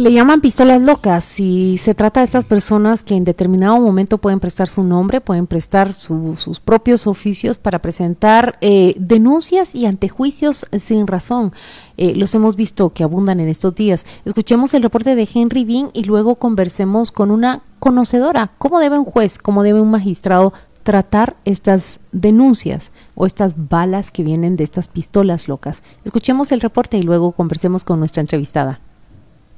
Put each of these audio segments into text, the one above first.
Le llaman pistolas locas y se trata de estas personas que en determinado momento pueden prestar su nombre, pueden prestar sus propios oficios para presentar eh, denuncias y antejuicios sin razón. Eh, los hemos visto que abundan en estos días. Escuchemos el reporte de Henry Bean y luego conversemos con una conocedora. ¿Cómo debe un juez, cómo debe un magistrado tratar estas denuncias o estas balas que vienen de estas pistolas locas? Escuchemos el reporte y luego conversemos con nuestra entrevistada.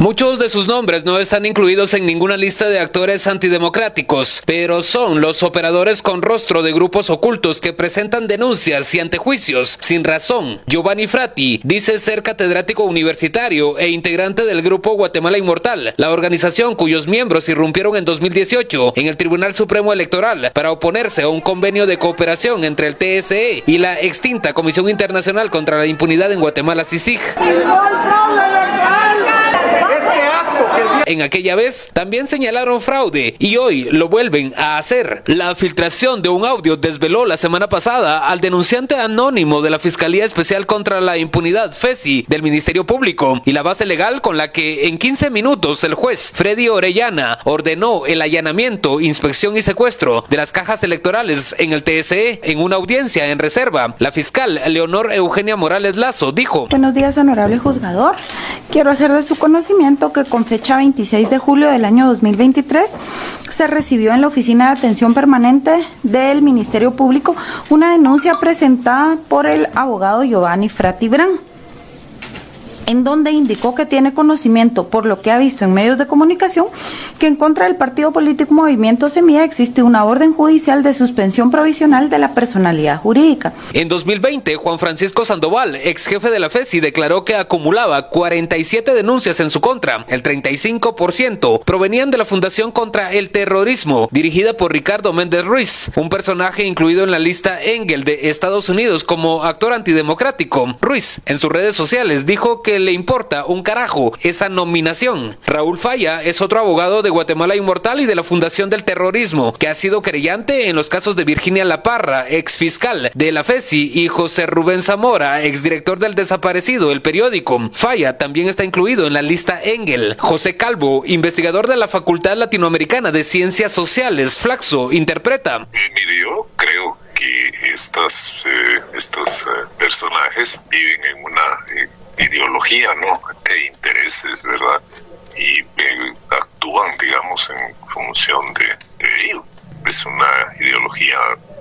Muchos de sus nombres no están incluidos en ninguna lista de actores antidemocráticos, pero son los operadores con rostro de grupos ocultos que presentan denuncias y antejuicios sin razón. Giovanni Frati dice ser catedrático universitario e integrante del grupo Guatemala Inmortal, la organización cuyos miembros irrumpieron en 2018 en el Tribunal Supremo Electoral para oponerse a un convenio de cooperación entre el TSE y la extinta Comisión Internacional contra la Impunidad en Guatemala, CICIG. En aquella vez también señalaron fraude y hoy lo vuelven a hacer. La filtración de un audio desveló la semana pasada al denunciante anónimo de la Fiscalía Especial contra la Impunidad, FESI, del Ministerio Público y la base legal con la que en 15 minutos el juez Freddy Orellana ordenó el allanamiento, inspección y secuestro de las cajas electorales en el TSE en una audiencia en reserva. La fiscal Leonor Eugenia Morales Lazo dijo: Buenos días, honorable juzgador. Quiero hacer de su conocimiento que con fecha 20 26 de julio del año 2023 se recibió en la Oficina de Atención Permanente del Ministerio Público una denuncia presentada por el abogado Giovanni Fratibran en donde indicó que tiene conocimiento, por lo que ha visto en medios de comunicación, que en contra del partido político Movimiento Semilla existe una orden judicial de suspensión provisional de la personalidad jurídica. En 2020, Juan Francisco Sandoval, ex jefe de la FESI, declaró que acumulaba 47 denuncias en su contra. El 35% provenían de la Fundación contra el Terrorismo, dirigida por Ricardo Méndez Ruiz, un personaje incluido en la lista Engel de Estados Unidos como actor antidemocrático. Ruiz, en sus redes sociales, dijo que le importa un carajo esa nominación. Raúl Falla es otro abogado de Guatemala Inmortal y de la Fundación del Terrorismo, que ha sido creyente en los casos de Virginia Laparra, ex fiscal de la FESI, y José Rubén Zamora, ex director del desaparecido, el periódico. Falla también está incluido en la lista Engel. José Calvo, investigador de la Facultad Latinoamericana de Ciencias Sociales, Flaxo, interpreta. Creo que eh, estos eh, personajes viven en una eh, ideología, ¿no? E intereses, ¿verdad? Y eh, actúan, digamos, en función de, ello. Es una ideología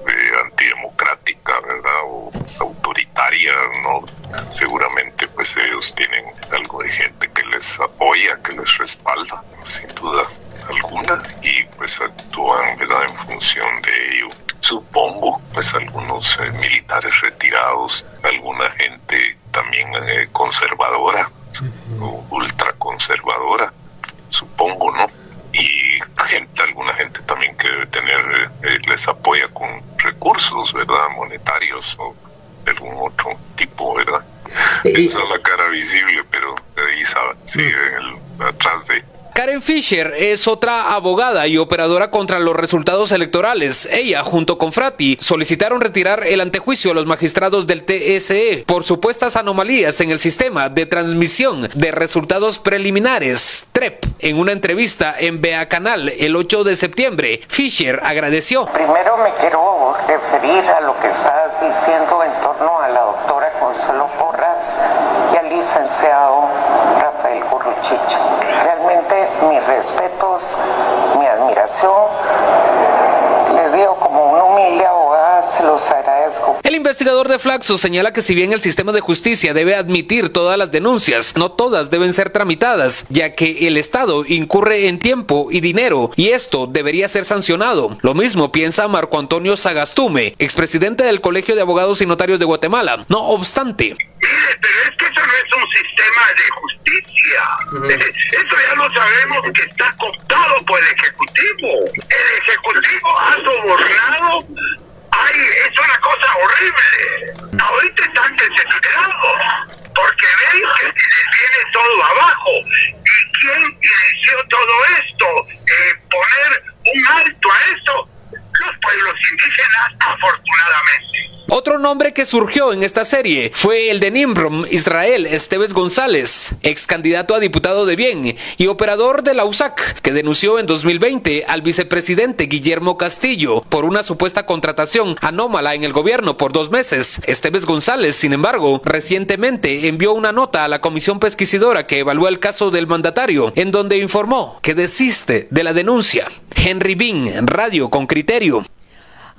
eh, antidemocrática, ¿verdad? O autoritaria, ¿no? Seguramente, pues ellos tienen algo de gente que les apoya, que les respalda, sin duda alguna, y pues actúan, ¿verdad? En función de ello supongo, pues algunos eh, militares retirados, alguna gente también eh, conservadora, ultraconservadora, supongo, ¿no? Y gente, alguna gente también que debe tener, eh, les apoya con recursos, ¿verdad? Monetarios o de algún otro tipo, ¿verdad? Esa es la cara visible, pero ahí sí, el, atrás de Karen Fisher es otra abogada y operadora contra los resultados electorales. Ella, junto con Frati, solicitaron retirar el antejuicio a los magistrados del TSE por supuestas anomalías en el sistema de transmisión de resultados preliminares, TREP. En una entrevista en BEA Canal el 8 de septiembre, Fisher agradeció. Primero me quiero referir a lo que estás diciendo en torno a la doctora Consuelo Porras y al licenciado Rafael Curruchicho. Realmente mis respetos, mi admiración. Les digo, como un humilde abogada, se los agradezco. El investigador de Flaxo señala que si bien el sistema de justicia debe admitir todas las denuncias, no todas deben ser tramitadas, ya que el Estado incurre en tiempo y dinero, y esto debería ser sancionado. Lo mismo piensa Marco Antonio Sagastume, expresidente del Colegio de Abogados y Notarios de Guatemala. No obstante, pero es que eso no es un sistema de justicia. Eso ya lo sabemos que está cooptado por el Ejecutivo Ejecutivo. El Ejecutivo ha sobornado. Ay, es una cosa horrible. Ahorita están desesperados porque ven que les viene todo abajo. ¿Y quién inició todo esto? Eh, poner un alto a esto. Los pueblos indígenas, afortunadamente. Otro nombre que surgió en esta serie fue el de Nimrom Israel Esteves González, ex candidato a diputado de Bien y operador de la USAC, que denunció en 2020 al vicepresidente Guillermo Castillo por una supuesta contratación anómala en el gobierno por dos meses. Esteves González, sin embargo, recientemente envió una nota a la comisión pesquisidora que evalúa el caso del mandatario, en donde informó que desiste de la denuncia. Henry Bean, Radio con Criterio.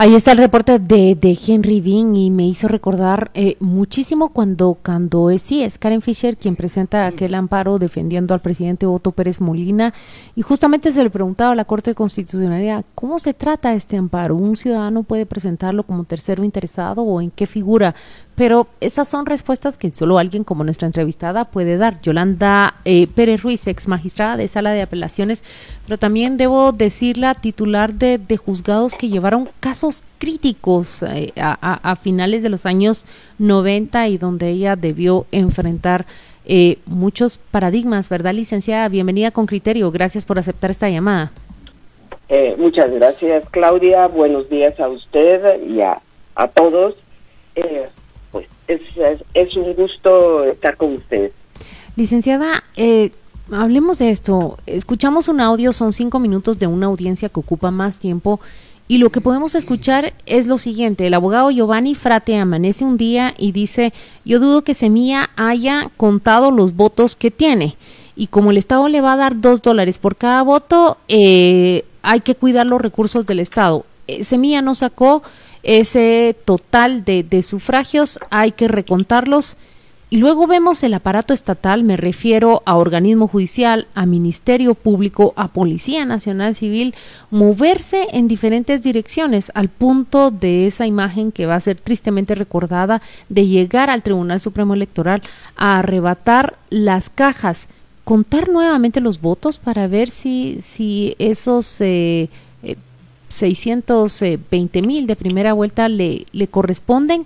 Ahí está el reporte de, de Henry Bean y me hizo recordar eh, muchísimo cuando, cuando es, sí, es Karen Fisher quien presenta aquel amparo defendiendo al presidente Otto Pérez Molina y justamente se le preguntaba a la Corte de Constitucionalidad cómo se trata este amparo. ¿Un ciudadano puede presentarlo como tercero interesado o en qué figura? Pero esas son respuestas que solo alguien como nuestra entrevistada puede dar. Yolanda eh, Pérez Ruiz, ex magistrada de sala de apelaciones, pero también debo decirla titular de, de juzgados que llevaron casos críticos eh, a, finales de los años 90 y donde ella debió enfrentar eh, muchos paradigmas, ¿verdad, licenciada? Bienvenida con criterio. Gracias por aceptar esta llamada. Eh, muchas gracias, Claudia. Buenos días a usted y a, a todos. Eh, pues es, es, es, un gusto estar con ustedes. Licenciada, eh, hablemos de esto. Escuchamos un audio, son cinco minutos de una audiencia que ocupa más tiempo. Y lo que podemos escuchar es lo siguiente, el abogado Giovanni Frate amanece un día y dice, yo dudo que Semilla haya contado los votos que tiene. Y como el Estado le va a dar dos dólares por cada voto, eh, hay que cuidar los recursos del Estado. Eh, Semilla no sacó ese total de, de sufragios, hay que recontarlos. Y luego vemos el aparato estatal, me refiero a organismo judicial, a Ministerio Público, a Policía Nacional Civil, moverse en diferentes direcciones al punto de esa imagen que va a ser tristemente recordada de llegar al Tribunal Supremo Electoral a arrebatar las cajas, contar nuevamente los votos para ver si, si esos... Eh, 620 mil de primera vuelta le, le corresponden.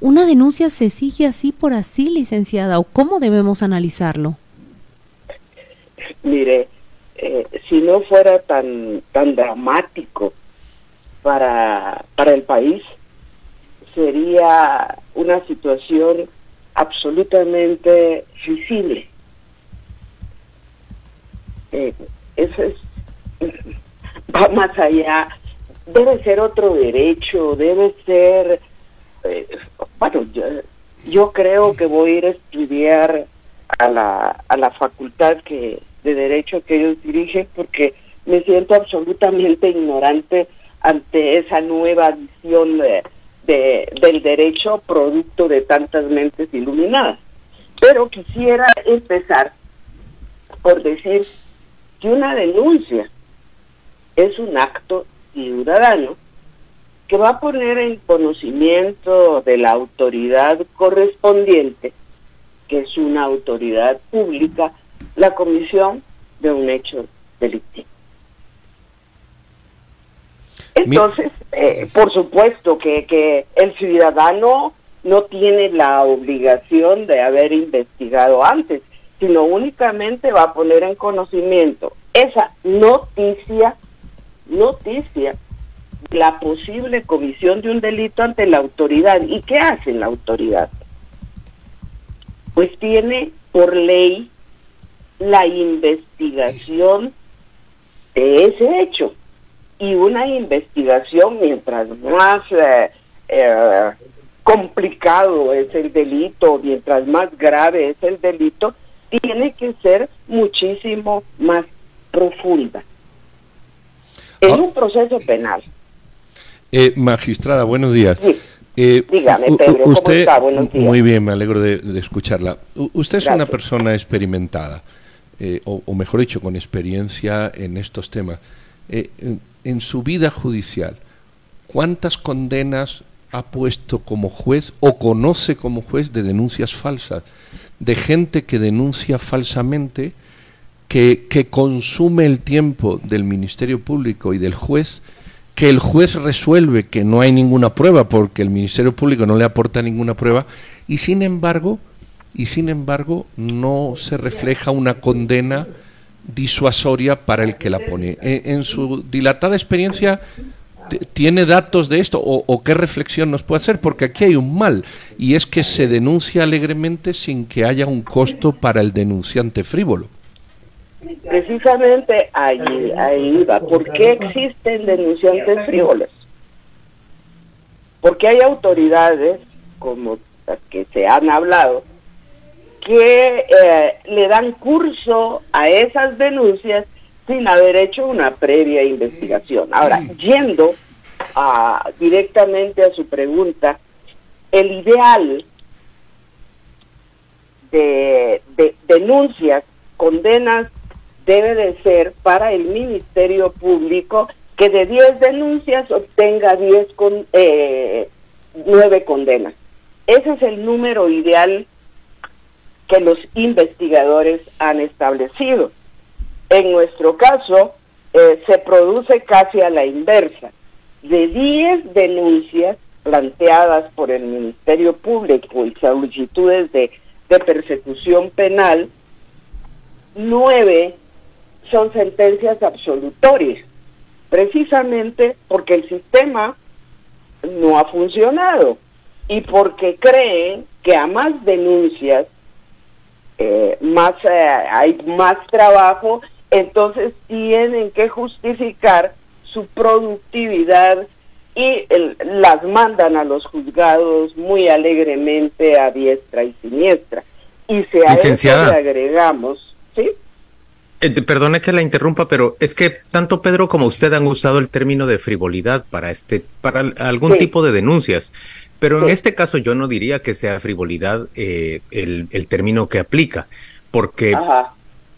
¿Una denuncia se sigue así por así, licenciada, o cómo debemos analizarlo? Mire, eh, si no fuera tan, tan dramático para, para el país, sería una situación absolutamente visible. Eh, eso es, va más allá, debe ser otro derecho, debe ser eh, bueno, yo, yo, creo que voy a ir a estudiar a la, a la facultad que de Derecho que ellos dirigen porque me siento absolutamente ignorante ante esa nueva visión de, de, del derecho producto de tantas mentes iluminadas. Pero quisiera empezar por decir que una denuncia es un acto ciudadano que va a poner en conocimiento de la autoridad correspondiente, que es una autoridad pública, la comisión de un hecho delictivo. Entonces, eh, por supuesto que, que el ciudadano no tiene la obligación de haber investigado antes, sino únicamente va a poner en conocimiento esa noticia, noticia la posible comisión de un delito ante la autoridad. ¿Y qué hace la autoridad? Pues tiene por ley la investigación de ese hecho. Y una investigación, mientras más eh, eh, complicado es el delito, mientras más grave es el delito, tiene que ser muchísimo más profunda. Es un proceso penal. Eh, magistrada, buenos días. Sí. Eh, Dígame, Pedro, usted, ¿cómo está? Buenos días. Muy bien, me alegro de, de escucharla. U usted es Gracias. una persona experimentada, eh, o, o, mejor dicho, con experiencia en estos temas. En, en, su vida judicial, ¿cuántas condenas ha puesto como juez o conoce como juez de denuncias falsas? De gente que denuncia falsamente que, consume el tiempo del Ministerio Público y del juez, que el juez resuelve que no hay ninguna prueba porque el Ministerio Público no le aporta ninguna prueba y sin embargo y sin embargo no se refleja una condena disuasoria para el que la pone. En, su dilatada experiencia, ¿tiene datos de esto o, qué reflexión nos puede hacer? Porque aquí hay un mal y es que se denuncia alegremente sin que haya un costo para el denunciante frívolo. Precisamente ahí, ahí va. ¿Por qué existen denunciantes frívolos? Porque hay autoridades, como las que se han hablado, que eh, le dan curso a esas denuncias sin haber hecho una previa investigación. Ahora, yendo directamente a su pregunta, el ideal de, denuncias, condenas, debe de ser para el Ministerio Público que de 10 denuncias obtenga 10 con, eh, 9 condenas. Ese es el número ideal que los investigadores han establecido. En nuestro caso, eh, se produce casi a la inversa. De 10 denuncias planteadas por el Ministerio Público y solicitudes de, de persecución penal, nueve son sentencias absolutorias, precisamente porque el sistema no ha funcionado y porque creen que a más denuncias eh, más eh, hay más trabajo, entonces tienen que justificar su productividad y las mandan a los juzgados muy alegremente a diestra y siniestra. Y si a Licenciada. eso le agregamos, ¿sí? Eh, perdone que la interrumpa, pero es que tanto Pedro como usted han usado el término de frivolidad para este, para algún tipo de denuncias. Pero en este caso yo no diría que sea frivolidad eh, el, término que aplica, porque,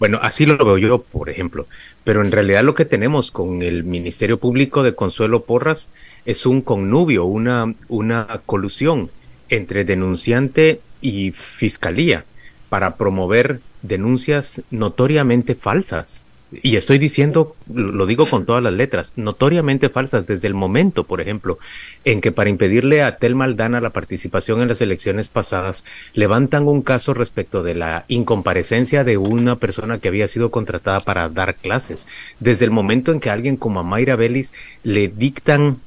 bueno, así lo veo yo, por ejemplo, pero en realidad lo que tenemos con el Ministerio Público de Consuelo Porras es un connubio, una, una colusión entre denunciante y fiscalía para promover denuncias notoriamente falsas y estoy diciendo, lo digo con todas las letras, notoriamente falsas desde el momento, por ejemplo, en que para impedirle a Tel Maldana la participación en las elecciones pasadas, levantan un caso respecto de la incomparecencia de una persona que había sido contratada para dar clases. Desde el momento en que alguien como a Mayra Vélez le dictan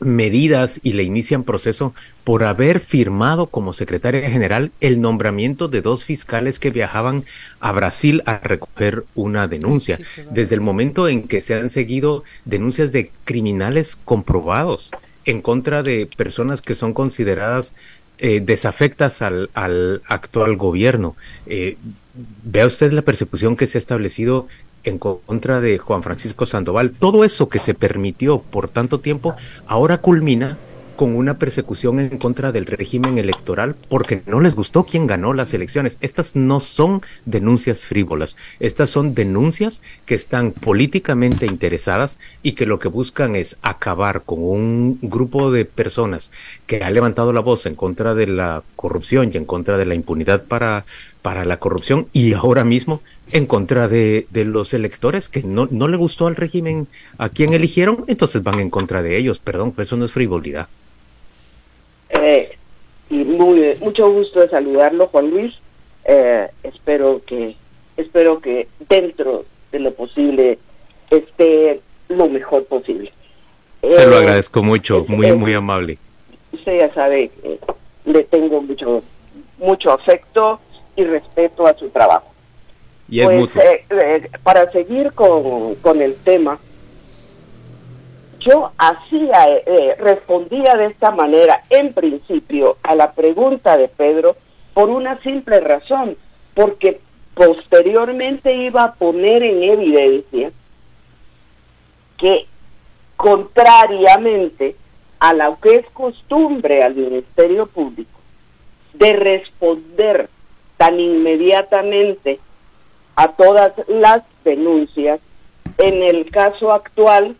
medidas y le inician proceso por haber firmado como secretaria general el nombramiento de dos fiscales que viajaban a Brasil a recoger una denuncia. Desde el momento en que se han seguido denuncias de criminales comprobados en contra de personas que son consideradas eh, desafectas al, actual gobierno. Eh, vea usted la persecución que se ha establecido en contra de Juan Francisco Sandoval. Todo eso que se permitió por tanto tiempo ahora culmina con una persecución en contra del régimen electoral porque no les gustó quién ganó las elecciones. Estas no son denuncias frívolas, estas son denuncias que están políticamente interesadas y que lo que buscan es acabar con un grupo de personas que ha levantado la voz en contra de la corrupción y en contra de la impunidad para, para la corrupción y ahora mismo en contra de, los electores que no, no le gustó al régimen a quien eligieron, entonces van en contra de ellos. Perdón, pues eso no es frivolidad. Eh, y muy, mucho gusto de saludarlo, Juan Luis. Eh, espero que espero que dentro de lo posible esté lo mejor posible. Se lo eh, agradezco mucho, muy muy amable. Usted ya sabe que le tengo mucho mucho afecto y respeto a su trabajo. Y es pues, eh, eh, para seguir con, con, el tema, yo hacía, eh, respondía de esta manera, en principio, a la pregunta de Pedro, por una simple razón, porque posteriormente iba a poner en evidencia que contrariamente a lo que es costumbre al Ministerio Público de responder tan inmediatamente a todas las denuncias. En el caso actual,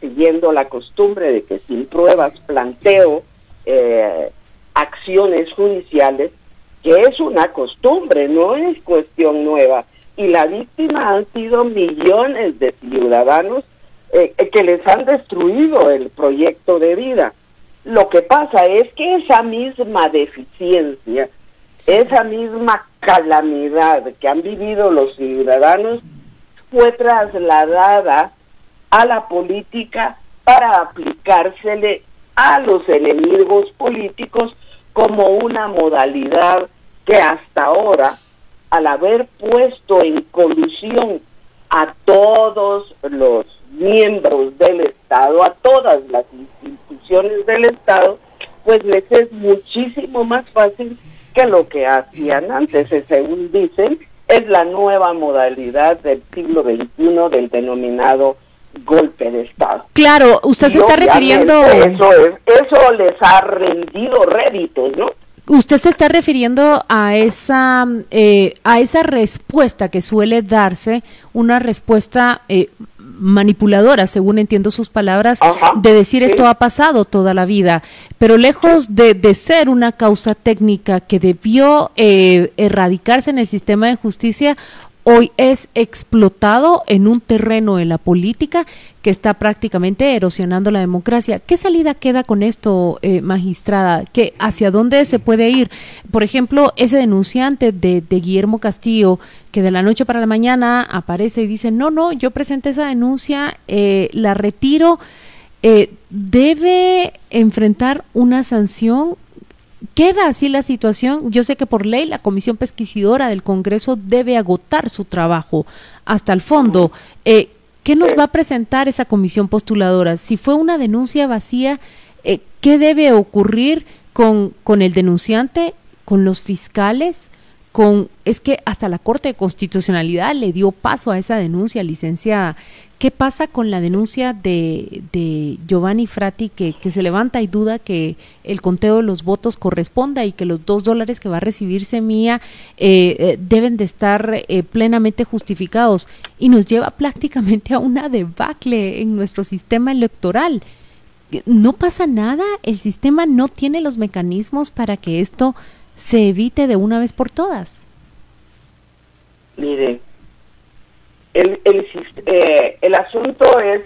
siguiendo la costumbre de que sin pruebas planteo eh, acciones judiciales, que es una costumbre, no es cuestión nueva. y la víctima han sido millones de ciudadanos eh, que les han destruido el proyecto de vida. Lo que pasa es que esa misma deficiencia, esa misma calamidad que han vivido los ciudadanos fue trasladada a la política para aplicársele a los enemigos políticos como una modalidad que hasta ahora, al haber puesto en colusión a todos los miembros del Estado, a todas las instituciones del Estado, pues les es muchísimo más fácil que lo que hacían antes, según dicen, es la nueva modalidad del siglo XXI del denominado golpe de Estado. Claro, usted se está refiriendo... Eso, eso les ha rendido réditos, ¿no? Usted se está refiriendo a esa, eh, a esa respuesta que suele darse, una respuesta eh, manipuladora, según entiendo sus palabras, de decir esto ha pasado toda la vida, pero lejos de, de ser una causa técnica que debió eh, erradicarse en el sistema de justicia, hoy es explotado en un terreno de la política que está prácticamente erosionando la democracia. ¿Qué salida queda con esto, eh, magistrada? ¿Qué, ¿Hacia dónde se puede ir? Por ejemplo, ese denunciante de, Guillermo Castillo, que de la noche para la mañana aparece y dice, no, no, yo presenté esa denuncia, eh, la retiro, eh, debe enfrentar una sanción queda así la situación. Yo sé que por ley la Comisión Pesquisidora del Congreso debe agotar su trabajo hasta el fondo. Eh, ¿Qué nos va a presentar esa comisión postuladora? Si fue una denuncia vacía, eh, ¿qué debe ocurrir con, con el denunciante, con los fiscales? Con, es que hasta la Corte de Constitucionalidad le dio paso a esa denuncia, licenciada. ¿Qué pasa con la denuncia de, de Giovanni Frati que, se levanta y duda que el conteo de los votos corresponda y que los dos dólares que va a recibir Semilla eh, eh, deben de estar eh, plenamente justificados? Y nos lleva prácticamente a una debacle en nuestro sistema electoral. No pasa nada, el sistema no tiene los mecanismos para que esto se evite de una vez por todas. Mire, el, eh, el asunto es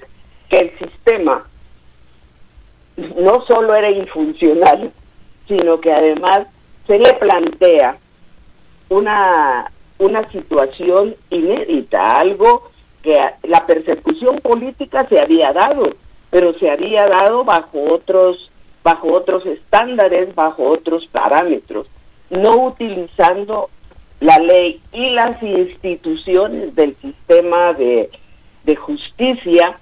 que el sistema no solo era infuncional, sino que además se le plantea una, una situación inédita, algo que la persecución política se había dado, pero se había dado bajo otros, bajo otros estándares, bajo otros parámetros, no utilizando la ley y las instituciones del sistema de, justicia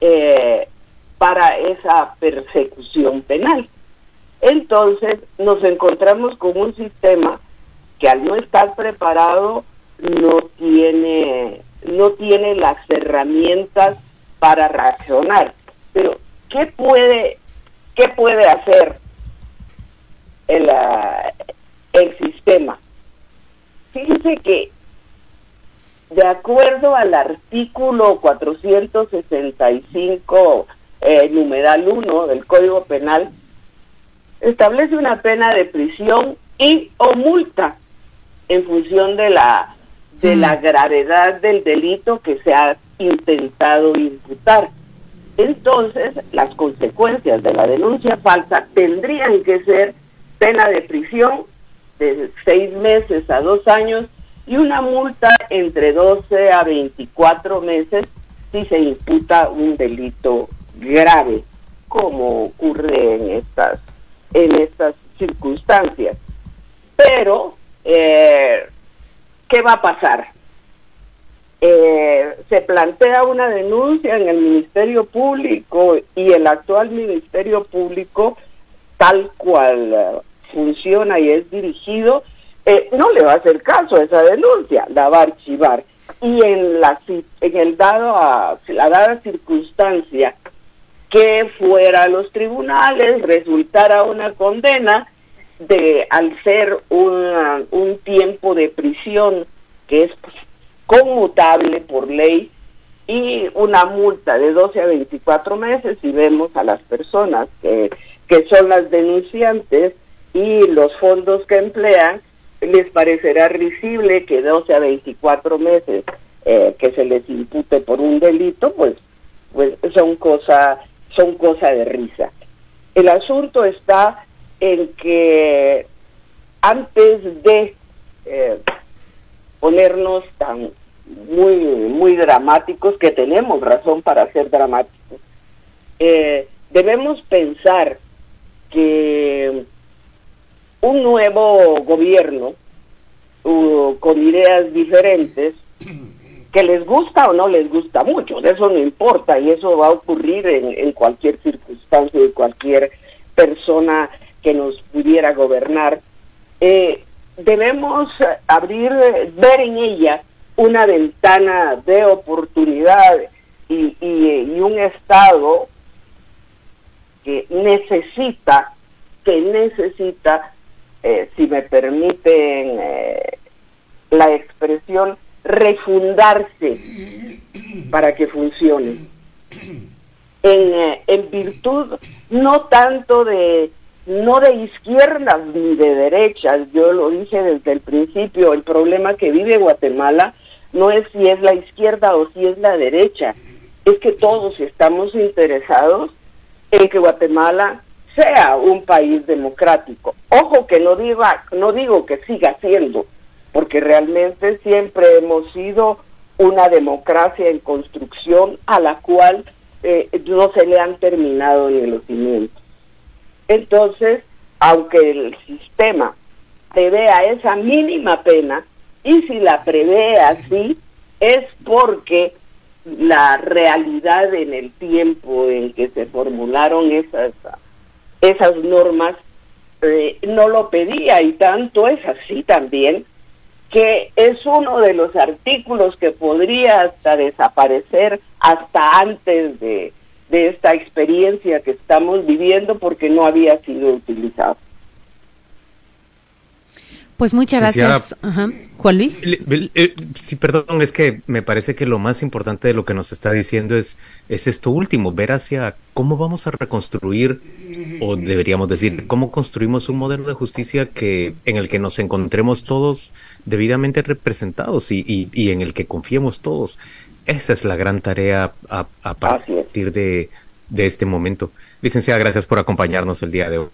eh, para esa persecución penal. Entonces nos encontramos con un sistema que al no estar preparado no tiene, no tiene las herramientas para reaccionar. Pero, ¿qué puede, qué puede hacer el, el sistema? Fíjense que de acuerdo al artículo 465, eh, numeral 1 del Código Penal, establece una pena de prisión y o multa en función de la de la gravedad del delito que se ha intentado imputar. Entonces, las consecuencias de la denuncia falsa tendrían que ser pena de prisión de seis meses a dos años y una multa entre 12 a 24 meses si se imputa un delito grave, como ocurre en estas, en estas circunstancias. Pero, eh, ¿qué va a pasar? Eh, se plantea una denuncia en el Ministerio Público y el actual Ministerio Público, tal cual funciona y es dirigido, eh, no le va a hacer caso a esa denuncia, la va a archivar. Y en, la, en el dado a, la dada circunstancia que fuera a los tribunales, resultara una condena de al ser un tiempo de prisión que es conmutable por ley y una multa de 12 a 24 meses y vemos a las personas que, que son las denunciantes y los fondos que emplean, les parecerá risible que 12 a 24 meses eh, que se les impute por un delito, pues, pues son cosa, son cosa de risa. El asunto está en que antes de eh, ponernos tan muy, muy dramáticos, que tenemos razón para ser dramáticos, eh, debemos pensar que un nuevo gobierno con ideas diferentes, que les gusta o no les gusta mucho, de eso no importa y eso va a ocurrir en, cualquier circunstancia de cualquier persona que nos pudiera gobernar. Eh, debemos abrir, ver en ella una ventana de oportunidad y, y un Estado que necesita, que necesita eh, si me permiten eh, la expresión, refundarse para que funcione. En, eh, en virtud no tanto de no de izquierdas ni de derechas, yo lo dije desde el principio, el problema que vive Guatemala no es si es la izquierda o si es la derecha, es que todos estamos interesados en que Guatemala sea un país democrático. Ojo que no diga, no digo que siga siendo, porque realmente siempre hemos sido una democracia en construcción a la cual eh, no se le han terminado ni los cimientos. Entonces, aunque el sistema prevea esa mínima pena, y si la prevé así, es porque la realidad en el tiempo en que se formularon esas esas normas eh, no lo pedía y tanto es así también que es uno de los artículos que podría hasta desaparecer hasta antes de, de esta experiencia que estamos viviendo porque no había sido utilizado. Pues muchas gracias. Juan Luis. Eh, sí, perdón, es que me parece que lo más importante de lo que nos está diciendo es, es esto último, ver hacia cómo vamos a reconstruir, o deberíamos decir, cómo construimos un modelo de justicia que en el que nos encontremos todos debidamente representados y, y, en el que confiemos todos. Esa es la gran tarea a, a partir de, de este momento. Licenciada, gracias por acompañarnos el día de hoy.